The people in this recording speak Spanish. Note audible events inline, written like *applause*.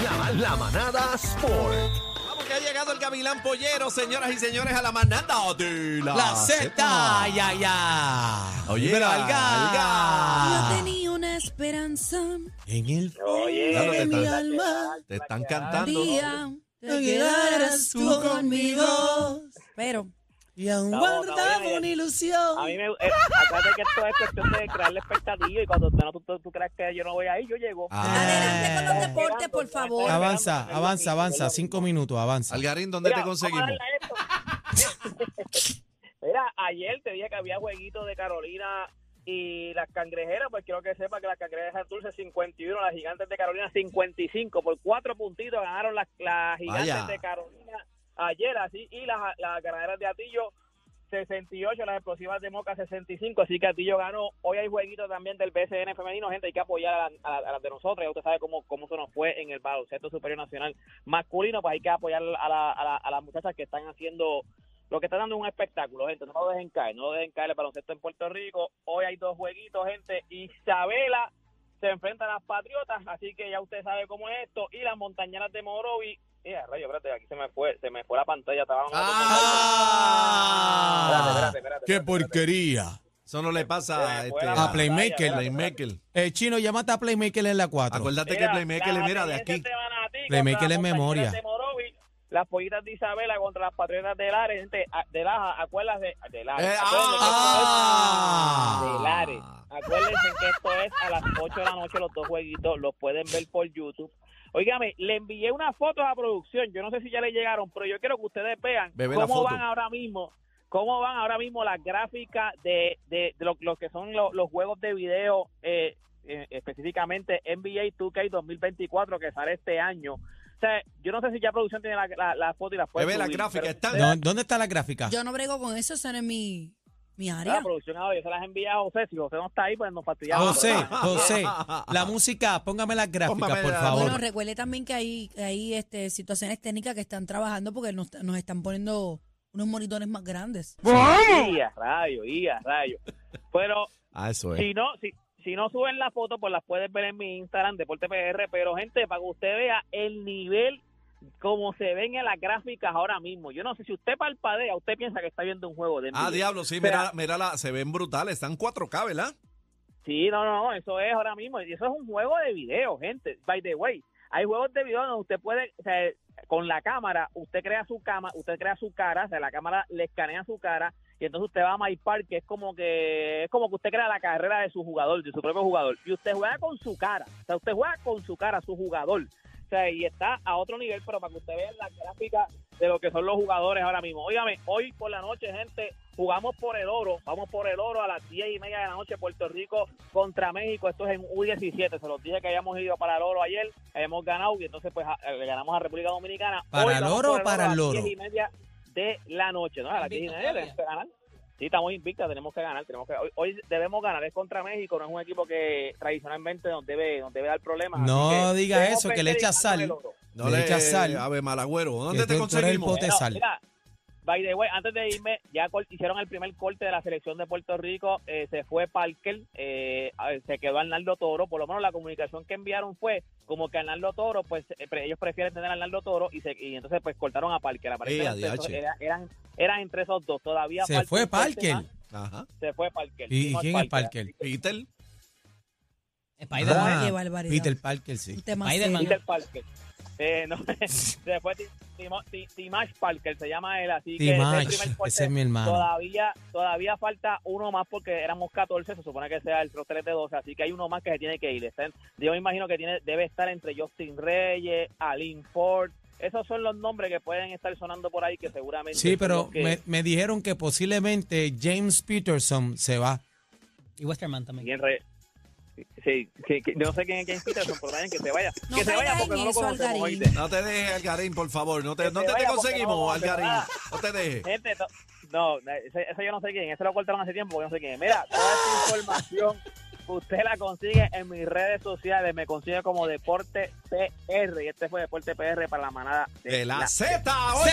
La, la manada Sport. Vamos que ha llegado el Gavilán Pollero, señoras y señores, a la manada de la, La Z, ya, ya. Oye, Dímelo, Alga. Alga. Yo tenía una esperanza En el Claro, te, en mi están, alma. te están cantando. Día te quedaras tú conmigo. Pero Y aún guardaba estamos una ilusión. A mí me. Eh, acuérdate que esto es cuestión de crearle expectativa y cuando tú, tú, tú creas que yo no voy ahí, yo llego. Ah. adelante con los deportes, por favor. Avanza, avanza, avanza. Cinco minutos, avanza. Algarín, ¿dónde Mira, te conseguimos? Mira, ayer te dije que había jueguitos de Carolina y las cangrejeras, pues quiero que sepa que las cangrejeras dulces 51, las gigantes de Carolina 55, por cuatro puntitos ganaron las, las gigantes Vaya. de Carolina ayer, así, y las, las ganaderas de Atillo 68, las explosivas de Moca 65, así que Atillo ganó. Hoy hay jueguitos también del BCN femenino, gente, hay que apoyar a, la- a la- a las de nosotros, ya usted sabe cómo, cómo se nos fue en el baloncesto superior nacional masculino, pues hay que apoyar a, la- a la- a las muchachas que están haciendo lo que está dando un espectáculo, gente, no lo dejen caer, no lo dejen caer el baloncesto en Puerto Rico. Hoy hay dos jueguitos, gente. Isabela se enfrenta a las Patriotas, así que ya usted sabe cómo es esto. Y las Montañeras de Morovi. Mira, rayo, espérate, aquí se me fue, se me fue la pantalla. Estaba Ah. Espérate, espérate, espérate, ¡Qué espérate, porquería! Eso no le pasa este, A Playmaker. Playmaker. El chino, llámate a Playmaker en la 4. Acuérdate que Mira, Playmaker, las mira, de aquí. Playmaker en memoria. Montañeras de Morovi, las pollitas de Isabela contra las patriotas de Lares, gente, de Laja, acuérdate, de Lares, Eh, acuérdense que ah. esto es de Lares. Acuérdense que esto es a las 8 de la noche, los dos jueguitos, los pueden ver por YouTube. Óigame, le envié unas fotos a producción, yo no sé si ya le llegaron, pero yo quiero que ustedes vean cómo foto. van ahora mismo, cómo van ahora mismo las gráficas de, de, de lo, lo que son lo- los juegos de video, eh, eh, específicamente NBA 2K 2024 que sale este año. O sea, yo no sé si ya producción tiene la, la, la foto y la puede Bebé, la gráfica está- ustedes- ¿Dó- ¿Dónde está la gráfica? yo no brego con eso, esa no es mi, mi La área. producción ahora, yo se las envié a José, si José no está ahí, pues nos fastidiamos. José, *laughs* José, la música, póngame las gráficas, Póngame por la- favor. Bueno, recuerde también que hay, hay este, situaciones técnicas que están trabajando porque nos, nos están poniendo unos monitores más grandes. Y a rayo, y a rayo. Pero Ah, eso es. si no, si, si no suben la foto, pues las puedes ver en mi Instagram, Deporte PR. Pero, gente, para que usted vea el nivel como se ven en las gráficas ahora mismo. Yo no sé si usted palpadea, usted piensa que está viendo un juego de Ah, NBA. diablo, sí, mira, mira la, se ven brutales, están 4K, ¿verdad? Sí, no, no, no, eso es ahora mismo. Y eso es un juego de video, gente. By the way, hay juegos de video donde usted puede, o sea, con la cámara, usted crea su cama, usted crea su cara, o sea, la cámara le escanea su cara y entonces usted va a My Park, que es como que es como que usted crea la carrera de su jugador, de su propio jugador, y usted juega con su cara, o sea, usted juega con su cara, su jugador. Sea, y está a otro nivel, pero para que usted vea la gráfica de lo que son los jugadores ahora mismo. Óigame, hoy por la noche, gente, jugamos por el oro, vamos por el oro a las 10 y media de la noche, Puerto Rico contra México, esto es en U17, se los dije que habíamos ido para el oro ayer, hemos ganado y entonces pues a- le ganamos a República Dominicana. ¿Para Hoy el oro o para a el las loro? 10 y media de la noche, ¿no? A las 10 y media ganar. Sí, estamos invictas, tenemos que ganar, tenemos que hoy, hoy debemos ganar, es contra México, no es un equipo que tradicionalmente nos debe, nos debe dar problemas. No diga eso, que le echas sal. No Le le echas sal. A ver, Malagüero, ¿dónde Que te tú- tú eres el conseguimos? pote- sal. mira, by the way, antes de irme, ya hicieron el primer corte de la selección de Puerto Rico. eh, se fue Parker, eh, se quedó Arnaldo Toro. Por lo menos la comunicación que enviaron fue como que Arnaldo Toro, pues eh, pre- ellos prefieren tener a Arnaldo Toro y, se, y entonces pues cortaron a Parker. Aparentemente, era- eran, eran entre esos dos. Todavía Se fue Parker. Ajá. Se fue Parker. ¿Y Vimos quién es Parker? Así que- Peter. Spider-Man. Peter Parker, sí. Spider-Man. Peter Parker. Eh, no, *laughs* después Timash Parker se llama él, así que Timash, ese, corte ese es mi hermano. Todavía, todavía falta uno más porque éramos 14, se supone que sea el roster de 12, así que hay uno más que se tiene que ir. Está en- yo me imagino que tiene debe estar entre Justin Reyes, Alin Ford. Esos son los nombres que pueden estar sonando por ahí que seguramente. Sí, pero que- me, me dijeron que posiblemente James Peterson se va. Y Westerman también. Bien re- Sí, sí, que- yo no sé quién es James Peterson, pero vayan que se vaya. No que se vaya porque no lo conocemos. No te dejes, Algarín, por favor. No te, Que no te, conseguimos, no, Algarín. No te dejes. Gente, no, ese, ese yo no sé quién, ese lo cortaron hace tiempo porque no sé quién. es. Mira, toda esta información usted la consigue en mis redes sociales, me consigue como Deporte PR y este fue Deporte PR para la manada De la la Z, oye.